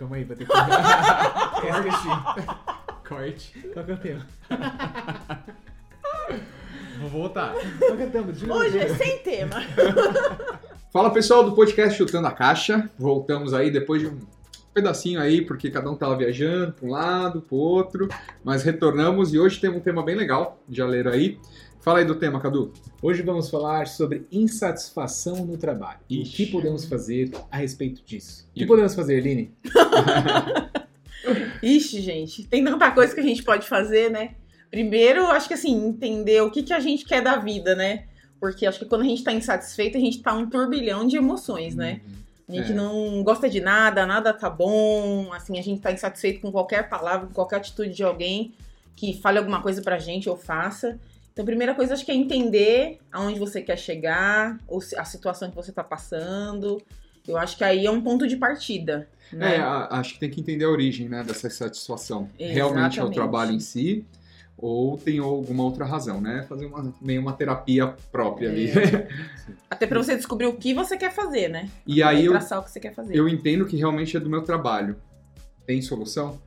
calma aí, vou ter que. Esqueci. Corte. Qual que é o tema? Vou voltar. Qual que é o tema? Hoje é sem tema. Fala pessoal do podcast Chutando a Caixa. Voltamos aí depois de um pedacinho aí, porque cada um tava viajando para um lado, para outro, mas retornamos e hoje temos um tema bem legal, já leram aí. Fala aí do tema, Cadu. Hoje vamos falar sobre insatisfação no trabalho. E o que podemos fazer a respeito disso? O que podemos fazer, Aline? Ixi, gente, tem tanta coisa que a gente pode fazer, né? Primeiro, acho que assim, entender o que, que a gente quer da vida, né? Porque acho que quando a gente tá insatisfeito, a gente tá um turbilhão de emoções, né? A gente É. não gosta de nada, nada tá bom, assim, a gente tá insatisfeito com qualquer palavra, com qualquer atitude de alguém que fale alguma coisa pra gente ou faça. Então, a primeira coisa, acho que é entender aonde você quer chegar, ou a situação que você tá passando. Eu acho que aí é um ponto de partida. Né? É, acho que tem que entender a origem né, dessa insatisfação. Realmente é o Exatamente. trabalho em si ou tem alguma outra razão, né? Fazer uma, meio uma terapia própria É. ali. Até pra você descobrir o que você quer fazer, né? E aí eu, traçar o que você quer fazer. eu entendo que realmente é do meu trabalho. Tem solução?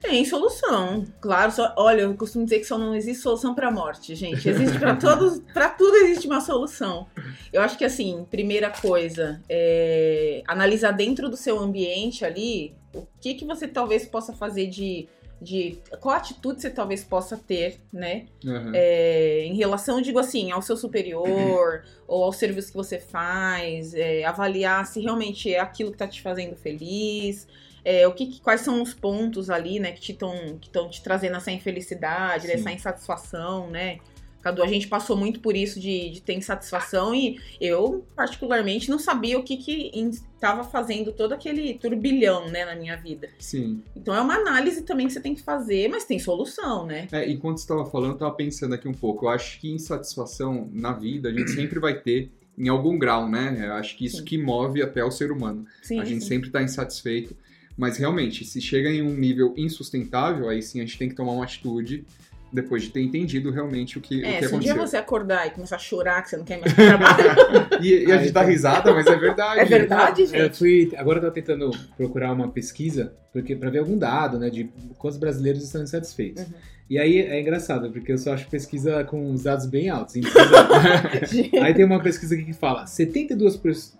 Tem solução. Claro, só, olha, eu costumo dizer que só não existe solução pra morte, gente. Existe pra todos, para tudo existe uma solução. Eu acho que assim, primeira coisa, é analisar dentro do seu ambiente ali o que que você talvez possa fazer de de qual atitude você talvez possa ter, né? Aham. É, em relação, digo assim, ao seu superior ou ao serviço que você faz, é, avaliar se realmente é aquilo que tá te fazendo feliz, é, o que, quais são os pontos ali, né, que estão que te trazendo essa infelicidade, Sim. essa insatisfação, né? Cadu, a gente passou muito por isso de, de ter insatisfação e eu, particularmente, não sabia o que que estava fazendo todo aquele turbilhão, né, na minha vida. Sim. Então é uma análise também que você tem que fazer, mas tem solução, né? É, enquanto você estava falando, eu estava pensando aqui um pouco. Eu acho que insatisfação na vida a gente sempre vai ter em algum grau, né? Eu acho que isso Sim. que move até o ser humano. Sim, a gente sim. sempre está insatisfeito. Mas realmente, se chega em um nível insustentável, aí sim a gente tem que tomar uma atitude depois de ter entendido realmente o que, o É, que se um dia aconteceu. você acordar e começar a chorar que você não quer mais trabalhar. E, e a gente dá tá. risada, mas é verdade. É verdade, Eu gente? fui, agora eu tô tentando procurar uma pesquisa porque para ver algum dado, né, de quantos brasileiros estão insatisfeitos. Uhum. E aí é engraçado, porque eu só acho pesquisa com os dados bem altos. aí tem uma pesquisa aqui que fala: 72%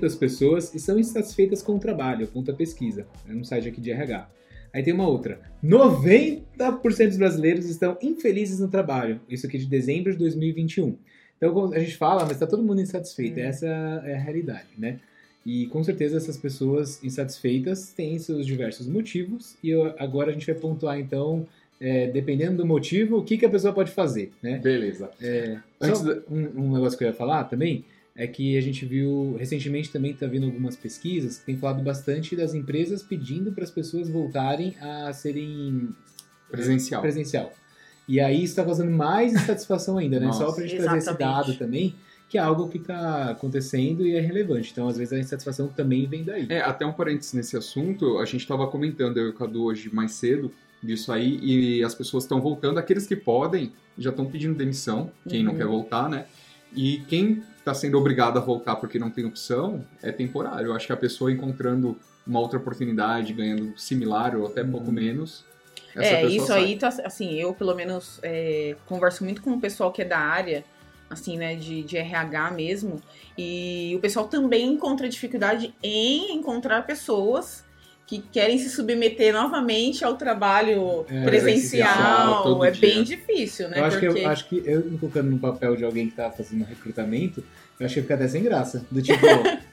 das pessoas estão insatisfeitas com o trabalho, aponta a pesquisa. É um site aqui de RH. Aí tem uma outra: 90% dos brasileiros estão infelizes no trabalho. Isso aqui é de dezembro de 2021. Então a gente fala, mas está todo mundo insatisfeito. Hum. Essa é a realidade, né? E com certeza essas pessoas insatisfeitas têm seus diversos motivos. E eu- agora a gente vai pontuar então, é, dependendo do motivo, o que, que a pessoa pode fazer, né? Beleza. É, Antes só um, um negócio que eu ia falar também é que a gente viu recentemente também está vindo algumas pesquisas que tem falado bastante das empresas pedindo para as pessoas voltarem a serem Presencial. presencial. E aí isso está causando mais insatisfação ainda, né? Só Nossa. para a gente trazer esse Exatamente. dado também, que é algo que está acontecendo e é relevante. Então, às vezes, a insatisfação também vem daí. É, até um parênteses nesse assunto, a gente estava comentando, eu e o Cadu, hoje mais cedo, disso aí, e as pessoas estão voltando, aqueles que podem já estão pedindo demissão, quem não Uhum. quer voltar, né? E quem está sendo obrigado a voltar porque não tem opção, é temporário. Eu acho que a pessoa encontrando uma outra oportunidade, ganhando similar ou até pouco Uhum. menos, É, isso sai. aí tá assim, eu pelo menos é, converso muito com o pessoal que é da área, assim, né, de, de RH mesmo, e o pessoal também encontra dificuldade em encontrar pessoas que querem se submeter novamente ao trabalho É, presencial, É dia. bem difícil, né? eu, acho que Porque eu acho que eu me colocando no papel de alguém que tá fazendo recrutamento, eu acho que fica até sem graça. Do tipo,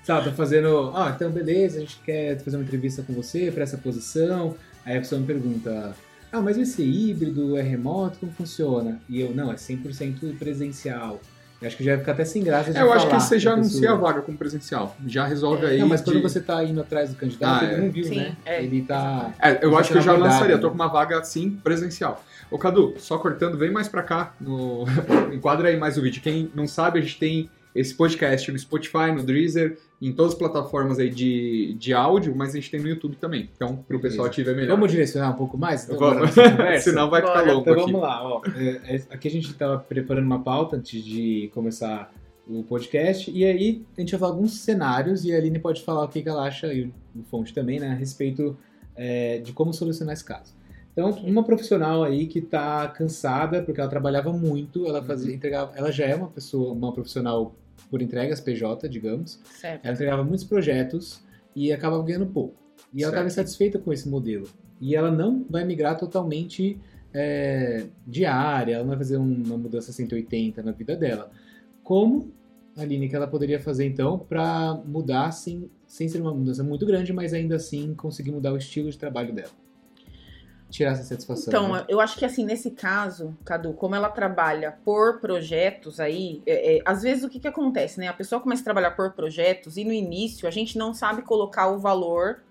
sabe, tá fazendo, ah, então beleza, a gente quer fazer uma entrevista com você para essa posição. Aí a pessoa me pergunta, ah, mas vai ser híbrido, é remoto, como funciona? E eu, não, é 100% presencial. Eu acho que já vai ficar até sem graça de É, eu acho que você já anuncia pessoa. a vaga como presencial. Já resolve É. aí. Não, mas quando de- você tá indo atrás do candidato, Ah, ele é. não viu, Sim, né? é. Ele tá. É, eu acho que eu já lançaria, né? tô com uma vaga assim, presencial. Ô Cadu, só cortando, vem mais pra cá, no... enquadra aí mais o vídeo. Quem não sabe, a gente tem esse podcast no Spotify, no Deezer, em todas as plataformas aí de, de áudio, mas a gente tem no YouTube também. Então, pro pessoal te ver melhor. Vamos direcionar um pouco mais? Então, Vamos. Senão vai ficar longo Então aqui. vamos lá, ó. É, é, aqui a gente estava preparando uma pauta antes de começar o podcast. E aí a gente vai falar alguns cenários e a Aline pode falar o que, que ela acha, e o Fonte também, né, a respeito é, de como solucionar esse caso. Então, uma profissional aí que está cansada, porque ela trabalhava muito, ela fazia, Uhum. entregava, ela já é uma pessoa, uma profissional por entregas PJ, digamos. Certo. Ela entregava muitos projetos e acabava ganhando pouco. E ela estava insatisfeita com esse modelo. E ela não vai migrar totalmente é, diária, ela não vai fazer um- uma mudança 180 na vida dela. Como, Aline, que ela poderia fazer então para mudar sem, sem ser uma mudança muito grande, mas ainda assim conseguir mudar o estilo de trabalho dela? Tirar essa satisfação. Então, né? eu acho que assim, nesse caso, Cadu, como ela trabalha por projetos aí, é, é, às vezes o que, que acontece, né? A pessoa começa a trabalhar por projetos e no início a gente não sabe colocar o valor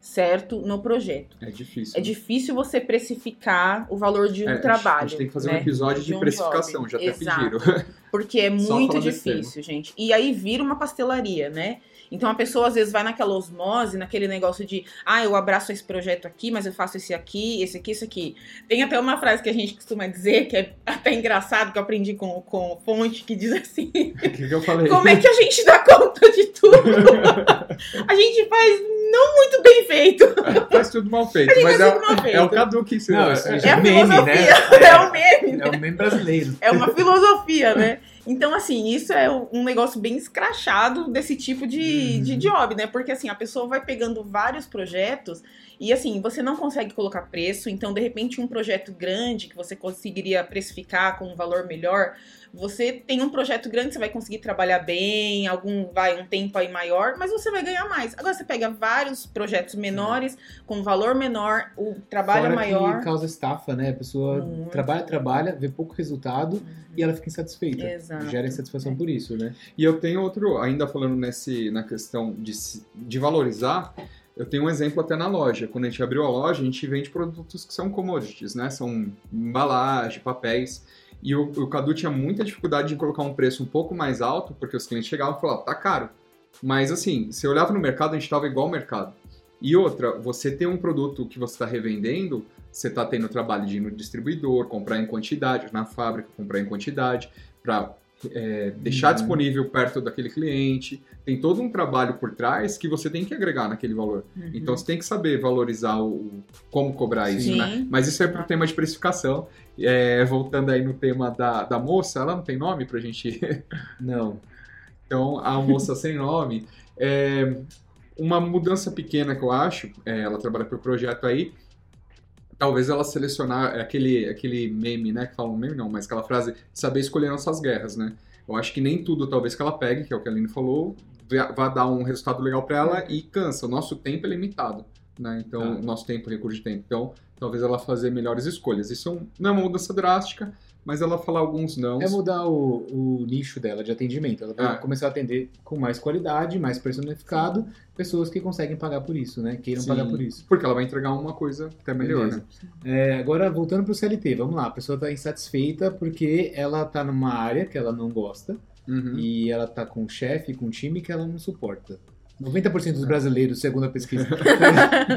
certo no projeto. É difícil. É difícil você precificar o valor de um É, trabalho. A gente tem que fazer né? um episódio de, um precificação, job. já até Exato. pediram. Porque é muito difícil, gente. E aí vira uma pastelaria, né? Então a pessoa às vezes vai naquela osmose, naquele negócio de, ah, eu abraço esse projeto aqui, mas eu faço esse aqui, esse aqui, esse aqui. Tem até uma frase que a gente costuma dizer, que é até engraçado, que eu aprendi com, com fonte, que diz assim: que, que eu falei? como é que a gente dá conta de tudo? a gente faz não muito bem feito. Faz tudo mal feito, mas é, tudo mal feito. é o Cadu que ensina. Não, É, isso É já a meme, filosofia, né? é o meme, né? É o meme brasileiro. É uma filosofia, né? Então, assim, isso é um negócio bem escrachado desse tipo de, Uhum. de job, né? Porque, assim, a pessoa vai pegando vários projetos e, assim, você não consegue colocar preço. Então, de repente, um projeto grande que você conseguiria precificar com um valor melhor, você tem um projeto grande, você vai conseguir trabalhar bem, algum, vai, um tempo aí maior, mas você vai ganhar mais. Agora, você pega vários projetos menores, com valor menor, o trabalho Fora maior. que causa estafa, né? A pessoa Muito. trabalha, trabalha, vê pouco resultado e ela fica insatisfeita. Exato. Gera insatisfação por isso, né? E eu tenho outro, ainda falando nesse, na questão de, se- de valorizar, eu tenho um exemplo até na loja. Quando a gente abriu a loja, a gente vende produtos que são commodities, né? São embalagem, papéis. E o, o Cadu tinha muita dificuldade de colocar um preço um pouco mais alto, porque os clientes chegavam e falavam, tá caro. Mas assim, você olhava no mercado, a gente estava igual ao mercado. E outra, você ter um produto que você está revendendo, você está tendo o trabalho de ir no distribuidor, comprar em quantidade, na fábrica, comprar em quantidade, para deixar Uhum. disponível perto daquele cliente. Tem todo um trabalho por trás que você tem que agregar naquele valor. Uhum. Então você tem que saber valorizar o, o- como cobrar isso, Sim. né? Mas isso é pro tema de precificação. É, voltando aí no tema da, da moça, ela não tem nome pra gente. Não. Então, a moça sem nome. É, uma mudança pequena que eu acho, é, ela trabalha por projeto aí. Talvez ela selecionar aquele, aquele meme, né? Que fala um meme não, mas aquela frase, saber escolher nossas guerras, né? Eu acho que nem tudo, talvez, que ela pegue, que é o que a Aline falou, vai vai dar um resultado legal para ela e cansa. O nosso tempo é limitado, né? Então, o nosso tempo, recurso de tempo. Então, talvez ela fazer melhores escolhas. Isso é não é uma mudança drástica, mas ela falar alguns não. É mudar o, o nicho dela de atendimento. Ela vai Ah. começar a atender com mais qualidade, mais personificado, pessoas que conseguem pagar por isso, né? Queiram Sim, pagar por isso. Porque ela vai entregar uma coisa até melhor, Beleza. né? É, agora, voltando pro CLT, vamos lá. A pessoa está insatisfeita porque ela tá numa área que ela não gosta Uhum. e ela tá com um chefe, com um time que ela não suporta. 90% dos brasileiros, segundo a pesquisa.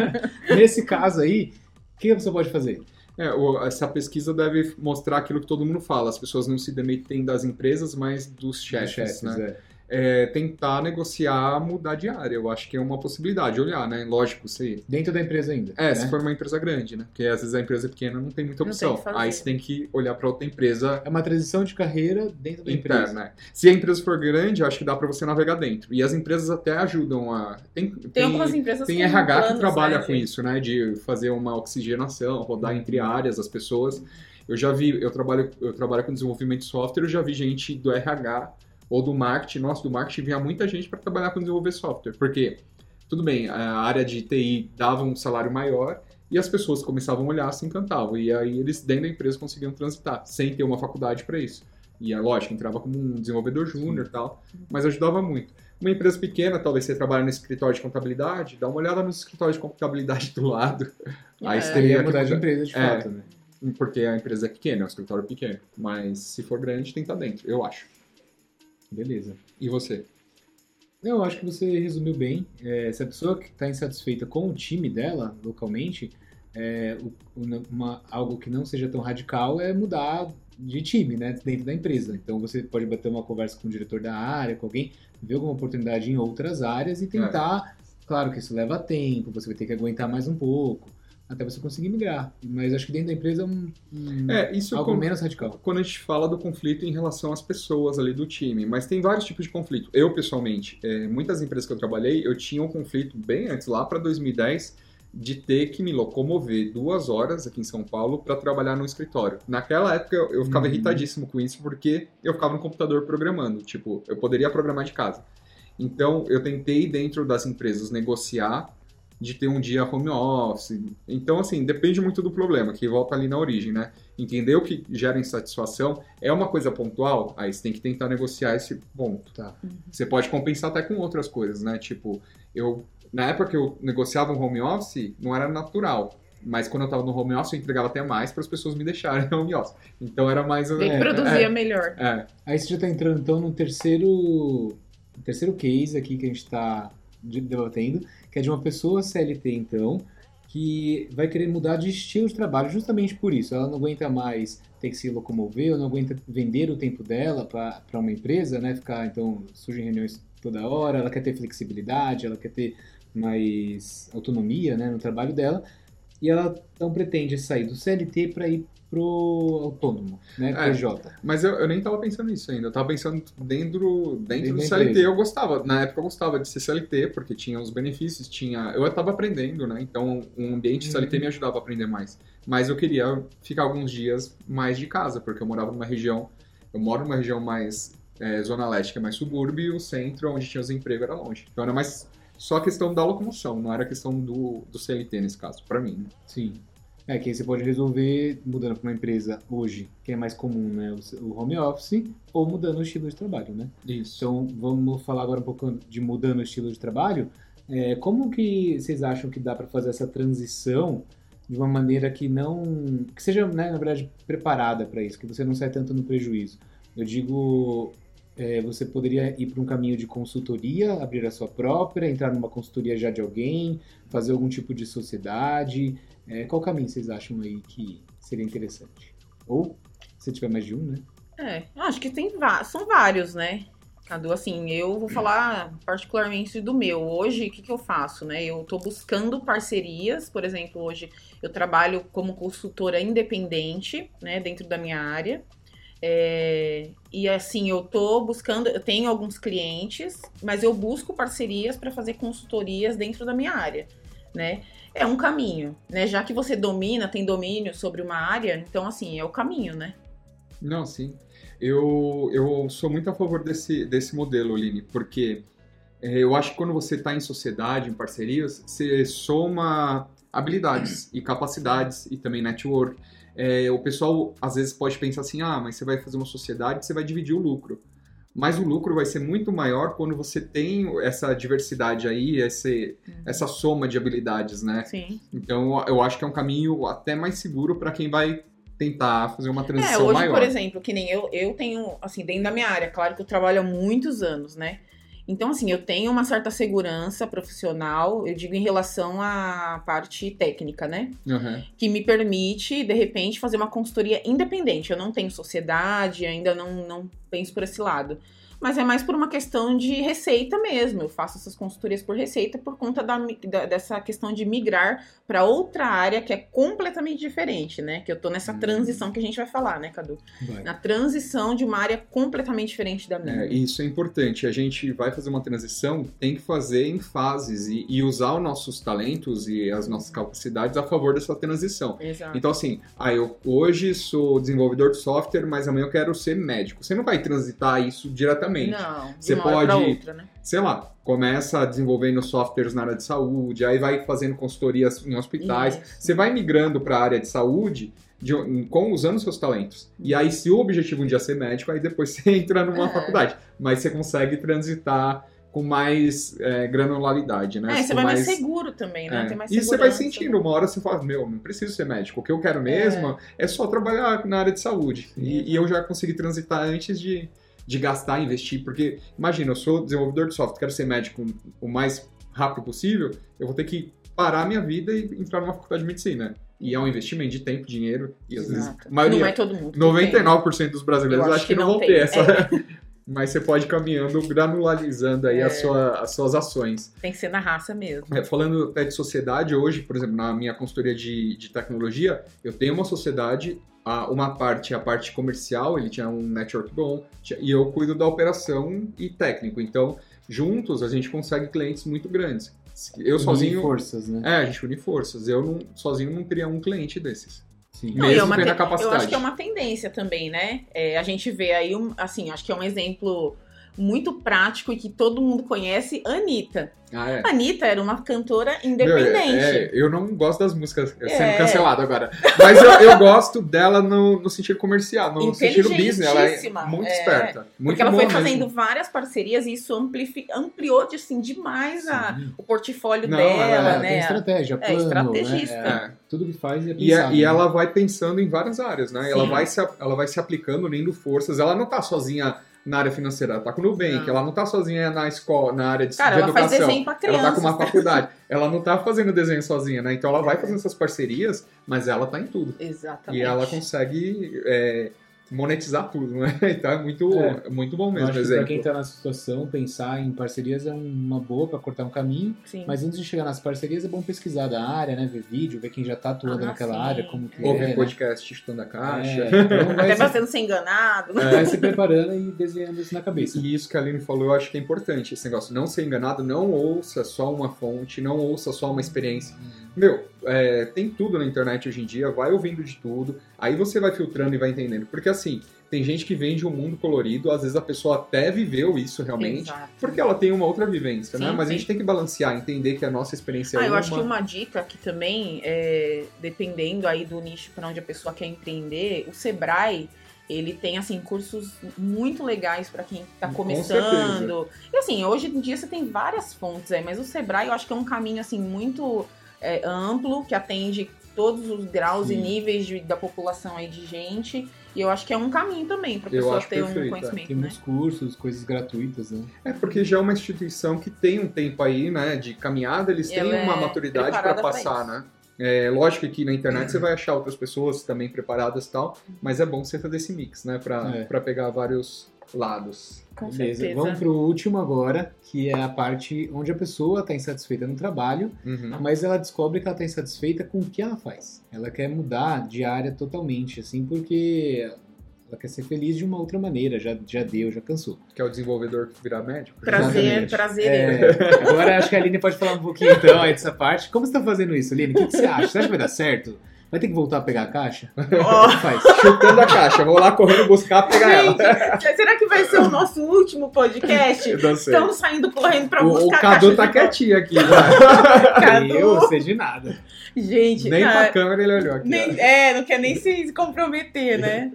Nesse caso aí, o que a pessoa pode fazer? É, essa pesquisa deve mostrar aquilo que todo mundo fala. As pessoas não se demitem das empresas, mas dos chefes, né? é. É, tentar negociar, mudar de área. Eu acho que é uma possibilidade, olhar, né? Lógico, se... Dentro da empresa ainda. É, né? se for uma empresa grande, né? Porque às vezes a empresa pequena não tem muita opção. tem que. Aí você tem que olhar para outra empresa É uma transição de carreira dentro da empresa. interna. né? Se a empresa for grande, eu acho que dá para você navegar dentro. E as empresas até ajudam a... Tem, Tem, algumas empresas Tem RH que planos, trabalha né, com isso, né? De fazer uma oxigenação, rodar entre áreas as pessoas. Eu já vi, eu trabalho, eu trabalho com desenvolvimento de software, eu já vi gente do RH ou do marketing, nossa, do marketing vinha muita gente para trabalhar com desenvolver software. Porque, tudo bem, a área de TI dava um salário maior e as pessoas começavam a olhar, se encantavam. E aí eles, dentro da empresa, conseguiam transitar, sem ter uma faculdade para isso. E, é lógico, entrava como um desenvolvedor júnior e tal, mas ajudava muito. Uma empresa pequena, talvez você trabalhe no escritório de contabilidade, dá uma olhada no escritório de contabilidade do lado. Aí É. você Teria teria que que mudar de empresa, de É. fato, né? Porque a empresa é pequena, é um escritório pequeno. Mas se for grande, tem que estar dentro, eu acho. Beleza. E você? Eu acho que você resumiu bem. É, se a pessoa que está insatisfeita com o time dela, localmente, é, uma- algo que não seja tão radical é mudar de time, né, dentro da empresa. Então você pode bater uma conversa com o diretor da área, com alguém, ver alguma oportunidade em outras áreas e tentar. Claro que isso leva tempo, você vai ter que aguentar mais um pouco até você conseguir migrar. Mas acho que dentro da empresa é um, um- É, isso algo com- menos radical. quando a gente fala do conflito em relação às pessoas ali do time, mas tem vários tipos de conflito. Eu, pessoalmente, é, muitas empresas que eu trabalhei, eu tinha um conflito bem antes, lá para 2010, de ter que me locomover duas horas aqui em São Paulo para trabalhar no escritório. Naquela época eu, ficava Uhum. irritadíssimo com isso porque eu ficava no computador programando. Tipo, eu poderia programar de casa. Então eu tentei dentro das empresas negociar de ter um dia home office. Então, assim, depende muito do problema, que volta ali na origem, né? Entender o que gera insatisfação é uma coisa pontual, aí você tem que tentar negociar esse ponto. Tá. Você pode compensar até com outras coisas, né? Tipo, eu na época que eu negociava um home office, não era natural. Mas quando eu tava no home office, eu entregava até mais para as pessoas me deixarem no home office. Então era mais. Tem que É, produzir é. melhor. É, Aí você já está entrando então no terceiro, terceiro case aqui que a gente debatendo, que é de uma pessoa CLT então, que vai querer mudar de estilo de trabalho justamente por isso. Ela não aguenta mais ter que se locomover, ou não aguenta vender o tempo dela para uma empresa, né? Ficar então sujo em reuniões toda hora, ela quer ter flexibilidade, ela quer ter mais autonomia né, no trabalho dela. E ela então pretende sair do CLT para ir pro autônomo, né? É. PJ. Mas eu, eu nem tava pensando nisso ainda. Eu tava pensando dentro, dentro Dentro do CLT. empresa. Eu gostava. Na época eu gostava de ser CLT, porque tinha os benefícios, tinha. Eu tava aprendendo, né? Então um ambiente CLT Uhum. me ajudava a aprender mais. Mas eu queria ficar alguns dias mais de casa, porque eu morava numa região. Eu moro numa região mais é, Zona Leste, que é mais subúrbio, e o centro, onde tinha os empregos, era longe. Então era mais só questão da locomoção, não era questão do, do CLT nesse caso, pra mim. né? Sim. É que aí você pode resolver mudando para uma empresa hoje, que é mais comum, né? o- O home office, ou mudando o estilo de trabalho, né? Isso. Então vamos falar agora um pouco de mudando o estilo de trabalho. É, como que vocês acham que dá para fazer essa transição de uma maneira que não. que seja, né, na verdade, preparada para isso, que você não saia tanto no prejuízo? Eu digo. É, você poderia ir para um caminho de consultoria, abrir a sua própria, entrar numa consultoria já de alguém, fazer algum tipo de sociedade. É, qual caminho vocês acham aí que seria interessante? Ou, se tiver mais de um, né? É, acho que tem são vários, né? Cadu, assim, eu vou falar particularmente do meu. Hoje, o que, que eu faço, né? Eu tô buscando parcerias, por exemplo, hoje eu trabalho como consultora independente, né, dentro da minha área. É, e assim, eu tô buscando, eu tenho alguns clientes, mas eu busco parcerias para fazer consultorias dentro da minha área, né? É um caminho, né? Já que você domina, tem domínio sobre uma área, então assim, é o caminho, né? Não, sim. Eu, eu sou muito a favor desse, desse modelo, Aline, porque é, eu acho que quando você está em sociedade, em parcerias, você soma habilidades e capacidades e também network. É, o pessoal às vezes pode pensar assim, ah, mas você vai fazer uma sociedade, você vai dividir o lucro. Mas o lucro vai ser muito maior quando você tem essa diversidade aí, esse, essa soma de habilidades, né? Sim. Então eu acho que é um caminho até mais seguro para quem vai tentar fazer uma É, transição hoje, maior. por exemplo, que nem eu, eu tenho, assim, dentro da minha área, claro que eu trabalho há muitos anos, né? Então, assim, eu tenho uma certa segurança profissional, eu digo em relação à parte técnica, né? Aham. Que me permite, de repente, fazer uma consultoria independente. Eu não tenho sociedade, ainda não, não penso por esse lado. Mas é mais por uma questão de receita mesmo. Eu faço essas consultorias por receita por conta da, da- dessa questão de migrar para outra área que é completamente diferente, né? Que eu tô nessa Hum. transição que a gente vai falar, né, Cadu? Vai. Na transição de uma área completamente diferente da minha. É, isso é importante. A gente vai fazer uma transição, tem que fazer em fases e, e usar os nossos talentos e as nossas capacidades a favor dessa transição. Exato. Então, assim, ah, eu hoje sou desenvolvedor de software, mas amanhã eu quero ser médico. Você não vai transitar isso diretamente. Não, de Você pode- outra, né? Sei lá, começa desenvolvendo softwares na área de saúde, aí vai fazendo consultorias em hospitais. Isso. Você vai migrando para a área de saúde de- com usando seus talentos. E aí, se o objetivo um dia é ser médico, aí depois você entra numa É. faculdade. Mas você consegue transitar com mais é, granularidade, né? É, você Com vai mais seguro também, né? é. Tem mais E você vai sentindo, uma hora você fala, meu, não preciso ser médico. O que eu quero mesmo é, só trabalhar na área de saúde. E, e eu já consegui transitar antes de, de gastar, investir. Porque, imagina, eu sou desenvolvedor de software, quero ser médico o mais rápido possível, eu vou ter que parar a minha vida e entrar numa faculdade de medicina. E é um investimento de tempo, dinheiro, e às vezes, Exato. a maioria, Não é todo mundo. que 99% dos brasileiros acho acho que, que não, vão tem. ter essa. Mas você pode ir caminhando, granularizando aí É. as, sua- as suas ações. tem. Que ser na raça mesmo. É, falando até de sociedade, hoje, por exemplo, na minha consultoria de, de tecnologia, eu tenho uma sociedade, a- uma parte, a parte comercial, ele tinha um network bom, tinha- e eu cuido da operação e técnico. Então, juntos, a gente consegue clientes muito grandes. Eu Unir sozinho. forças, né? É, a gente une forças. Eu não, sozinho não teria um cliente desses. Sim. Não, é uma. Eu acho que é uma tendência também, né? É, a gente vê aí, um, assim, acho que é um exemplo muito prático e que todo mundo conhece, Anitta. Ah, é. Anitta era uma cantora Meu, independente. é, eu não gosto das músicas sendo É. cancelado agora. Mas eu, eu gosto dela no, no sentido comercial, no sentido business. Ela é muito É. esperta. Muito Porque ela foi fazendo mesmo. várias parcerias e isso amplifi- ampliou assim, demais a- o portfólio Não, dela, ela Tem né? estratégia, plano, estrategista. né? É, tudo que faz é E, é- pensado, e né? ela vai pensando em várias áreas, né? Ela vai, se, ela vai se aplicando, unindo forças. Ela não tá sozinha na área financeira, ela tá com o Nubank. Não. Ela não tá sozinha na escola, na área de, Cara, de ela faz educação. desenho pra ela criança. tá com uma faculdade. ela não tá fazendo desenho sozinha, né? Então ela vai fazendo essas parcerias, mas ela tá em tudo. Exatamente. E ela consegue é, monetizar tudo, né? Então é muito, É. muito bom Eu mesmo acho que pra exemplo. quem tá nessa situação, pensar em parcerias é uma boa pra cortar um caminho, Sim. mas antes de chegar nas parcerias é bom pesquisar da área, né? Ver vídeo, ver quem já tá atuando Ah, naquela sim. área, como que Ouvir é, né? podcast chutando a caixa. É, então Até se, pra você não ser enganado. né? vai se preparando e desenhando isso na cabeça. E isso que a Aline falou, eu acho que é importante, esse negócio. Não ser enganado, não ouça só uma fonte, não ouça só uma experiência. Meu, é, tem tudo na internet hoje em dia, vai ouvindo de tudo, aí você vai filtrando e vai entendendo. Porque assim, tem gente que vende um mundo colorido, às vezes a pessoa até viveu isso realmente, Exato. porque ela tem uma outra vivência, né? Sim, Mas a sim. gente tem que balancear, entender que a nossa experiência Ah, é eu uma. acho que uma dica que também, é, dependendo aí do nicho para onde a pessoa quer empreender, o Sebrae, ele tem, assim, cursos muito legais para quem tá Com começando. E assim, hoje em dia você tem várias fontes aí, mas o Sebrae eu acho que é um caminho, assim, muito é, amplo, que atende todos os graus e Sim. níveis de- da população aí de gente. E eu acho que é um caminho também para Eu pessoa acho ter perfeito, é. um conhecimento, Tem né? muitos cursos, coisas gratuitas, né? É porque já é uma instituição que tem um tempo aí, né, de caminhada, eles têm uma é maturidade para passar, né? É, lógico que na internet você vai achar outras pessoas também preparadas e tal, mas é bom você fazer esse mix, né, para É. pra pegar vários lados. Com Beleza, certeza. vamos pro último agora, que é a parte onde a pessoa está insatisfeita no trabalho, Uhum. mas ela descobre que ela está insatisfeita com o que ela faz. Ela quer mudar de área totalmente, assim, porque ela quer ser feliz de uma outra maneira, já, já deu, já cansou. Que é o desenvolvedor que virar médico. Prazer, Exatamente. prazer. É, agora acho que a Aline pode falar um pouquinho então aí dessa parte. Como você está fazendo isso, Aline? O que, que você acha? Você acha que vai dar certo? Vai ter que voltar a pegar a caixa? Ó, Como faz? Chutando a caixa, vou lá correndo buscar pegar ela. Gente, será que vai ser o nosso último podcast? Eu não sei. Estamos saindo correndo pra O, o buscar Cadu caixa tá quietinho aqui, já. Cadu. Eu sei de nada. Gente, nem cara, pra câmera ele olhou aqui. nem- é, não quer nem se comprometer, né?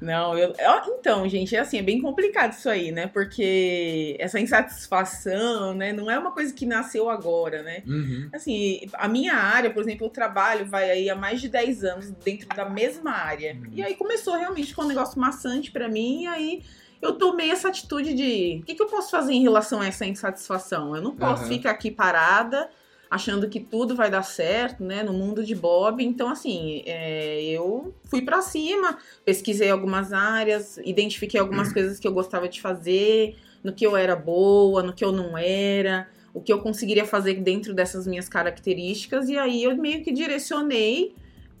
Não, eu, então, gente, é assim, é bem complicado isso aí, né? Porque essa insatisfação, né, não é uma coisa que nasceu agora, né? Uhum. Assim, a minha área, por exemplo, eu trabalho, vai aí há mais de 10 anos dentro da mesma área. Uhum. E aí começou realmente com um negócio maçante pra mim, e aí eu tomei essa atitude de o que, que eu posso fazer em relação a essa insatisfação? Eu não posso Aham. ficar aqui parada achando que tudo vai dar certo, né, no mundo de Bob. Então, assim, é, eu fui pra cima, pesquisei algumas áreas, identifiquei algumas coisas que eu gostava de fazer, no que eu era boa, no que eu não era, o que eu conseguiria fazer dentro dessas minhas características, e aí eu meio que direcionei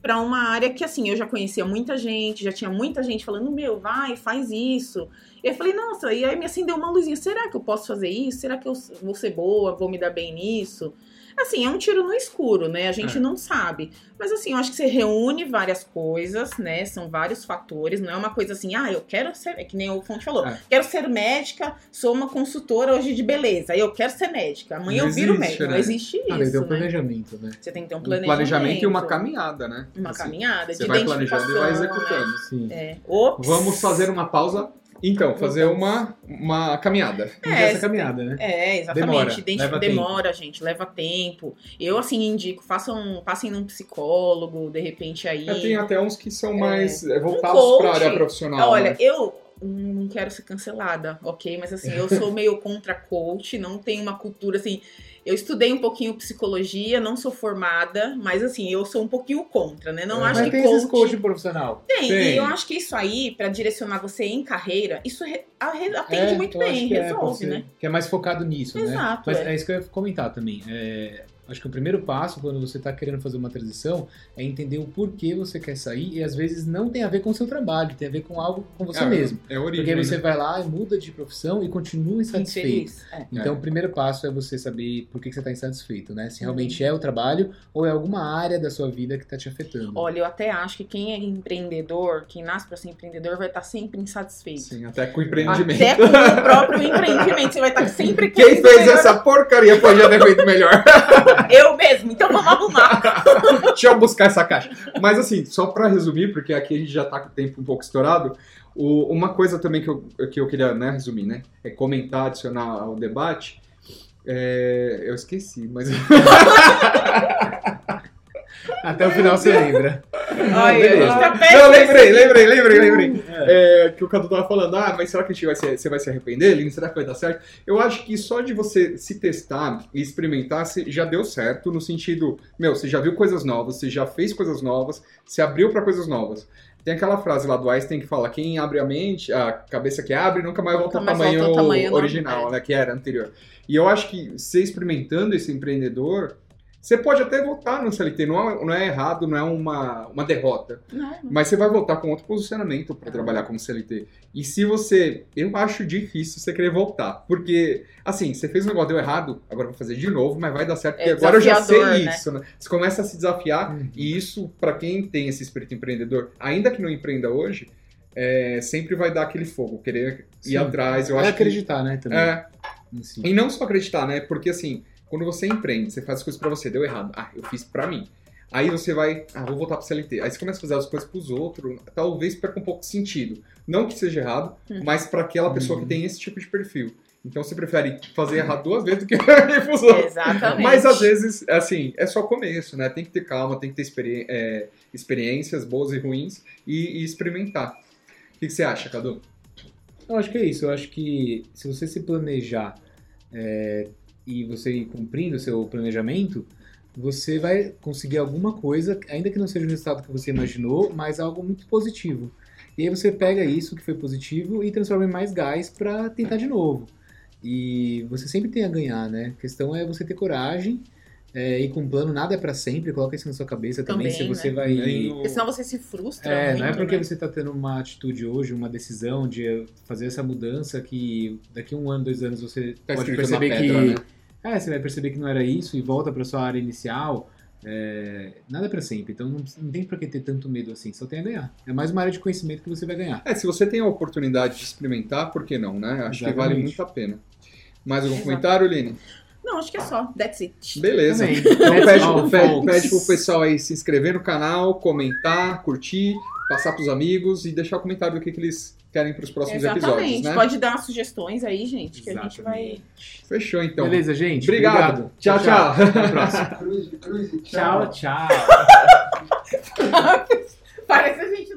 para uma área que assim, eu já conhecia muita gente, já tinha muita gente falando, meu, vai, faz isso. E eu falei, nossa, e aí me acendeu uma luzinha, será que eu posso fazer isso? Será que eu vou ser boa, vou me dar bem nisso? Assim, é um tiro no escuro, né? A gente É. não sabe. Mas assim, eu acho que você reúne várias coisas, né? São vários fatores, não é uma coisa assim, ah, eu quero ser, é que nem o Fonte falou, É. quero ser médica, sou uma consultora hoje de beleza, eu quero ser médica, amanhã Não eu viro existe, médica. né? Não existe isso, Ah, tem um né? planejamento, né? Você tem que ter um Um planejamento. planejamento e uma caminhada, né? Uma Assim, caminhada Você de vai planejando e vai executando. Sim. né? É. Ops. Vamos fazer uma pausa. Então, fazer uma, uma caminhada. É, essa caminhada, né? É, exatamente. Demora, demora, gente, leva tempo. Eu, assim, indico, façam, passem num psicólogo, de repente aí. É, tem até uns que são É. mais é, Um voltados coach. para a área profissional. Olha, né? eu, não quero ser cancelada, ok? Mas assim, eu sou meio contra coach, não tenho uma cultura assim. Eu estudei um pouquinho psicologia, não sou formada, mas assim, eu sou um pouquinho contra, né? Não É. acho Mas que tem coach... coach profissional. Tem, Tem. e eu acho que isso aí, pra direcionar você em carreira, isso re- atende É, muito bem, é, resolve, ser- né? Que é mais focado nisso, né? Exato, Mas é. é. isso que eu ia comentar também. É, acho que o primeiro passo, quando você está querendo fazer uma transição, é entender o porquê você quer sair e às vezes não tem a ver com o seu trabalho, tem a ver com algo com você É, mesmo. É a origem. Porque aí você né? vai lá e muda de profissão e continua insatisfeito. Infeliz. É. Então, É. o primeiro passo é você saber por que que você está insatisfeito, né? Se realmente Uhum. é o trabalho ou é alguma área da sua vida que está te afetando. Olha, eu até acho que quem é empreendedor, quem nasce pra ser empreendedor, vai estar sempre insatisfeito. Sim, até com o empreendimento. Até com o próprio empreendimento, você vai estar sempre Quem querendo fez melhorar. essa porcaria pode já ter feito melhor. Eu mesmo, então vamos arrumar. Deixa eu buscar essa caixa. Mas assim, só pra resumir, porque aqui a gente já tá com o tempo um pouco estourado, o- uma coisa também que eu, que eu queria né, resumir, né? É comentar, adicionar ao debate. É, eu esqueci, mas. Até o final você lembra. Ai, beleza. Não, lembrei, lembrei, lembrei, lembrei. É, que o Cadu tava falando, ah, mas será que a gente vai se, você vai se arrepender, Lino? Será que vai dar certo? Eu acho que só de você se testar e experimentar, você já deu certo, no sentido, meu, você já viu coisas novas, você já fez coisas novas, você abriu pra coisas novas. Tem aquela frase lá do Einstein que fala, quem abre a mente, a cabeça que abre, nunca mais volta Nunca ao tamanho, volta ao tamanho original, né, que era anterior. E eu acho que você experimentando esse empreendedor, você pode até voltar no CLT, não é, não é errado, não é uma, uma derrota. Não, Mas você vai voltar com outro posicionamento para trabalhar como CLT. E se você. Eu acho difícil você querer voltar. Porque, assim, você fez um negócio, deu errado, agora vou fazer de novo, mas vai dar certo. Porque É agora eu já sei desafiador, né? isso, né? Você começa a se desafiar. Uhum. E isso, para quem tem esse espírito empreendedor, ainda que não empreenda hoje, é, sempre vai dar aquele fogo, querer ir Sim. atrás. Eu É acho acreditar, né? que. Também. É, si. e não só acreditar, né? Porque assim, quando você empreende, você faz as coisas pra você, deu errado. Ah, eu fiz pra mim. Aí você vai, ah, vou voltar pro CLT. Aí você começa a fazer as coisas pros outros, talvez perca um pouco de sentido. Não que seja errado, Uhum. mas pra aquela pessoa Uhum. que tem esse tipo de perfil. Então você prefere fazer errado duas vezes do que ir pros outros. Exatamente. Mas às vezes, assim, é só começo, né? Tem que ter calma, tem que ter experi- é, experiências boas e ruins e, e experimentar. O que, que você acha, Cadu? Eu acho que é isso. Eu acho que se você se planejar é, e você ir cumprindo o seu planejamento, você vai conseguir alguma coisa, ainda que não seja o resultado que você imaginou, mas algo muito positivo. E aí você pega isso que foi positivo e transforma em mais gás para tentar de novo. E você sempre tem a ganhar, né? A questão é você ter coragem, é, ir com um plano, nada é para sempre, coloca isso na sua cabeça também, Também, se você né? vai... O- Porque senão você se frustra É, muito, não é porque né? você está tendo uma atitude hoje, uma decisão de fazer essa mudança que daqui um ano, dois anos você Tá pode perceber pedra, que. né? É, você vai perceber que não era isso e volta para sua área inicial. É, nada para sempre. Então não, não tem pra que ter tanto medo assim, só tem a ganhar. É mais uma área de conhecimento que você vai ganhar. É, se você tem a oportunidade de experimentar, por que não, né? Acho que Exatamente. vale muito a pena. Mais algum Exato. comentário, Line? Não, acho que é só. That's it. Beleza. Então pede, all, pede, pede pro pessoal aí se inscrever no canal, comentar, curtir, passar pros amigos e deixar o comentário do que, que eles querem pros próximos episódios, Exatamente. né? Pode dar sugestões aí, gente, que a gente vai. Exatamente. Fechou, então. Beleza, gente. Obrigado. Tchau, tchau. Até a próxima. Cruz, cruz, tchau, tchau. Parece a gente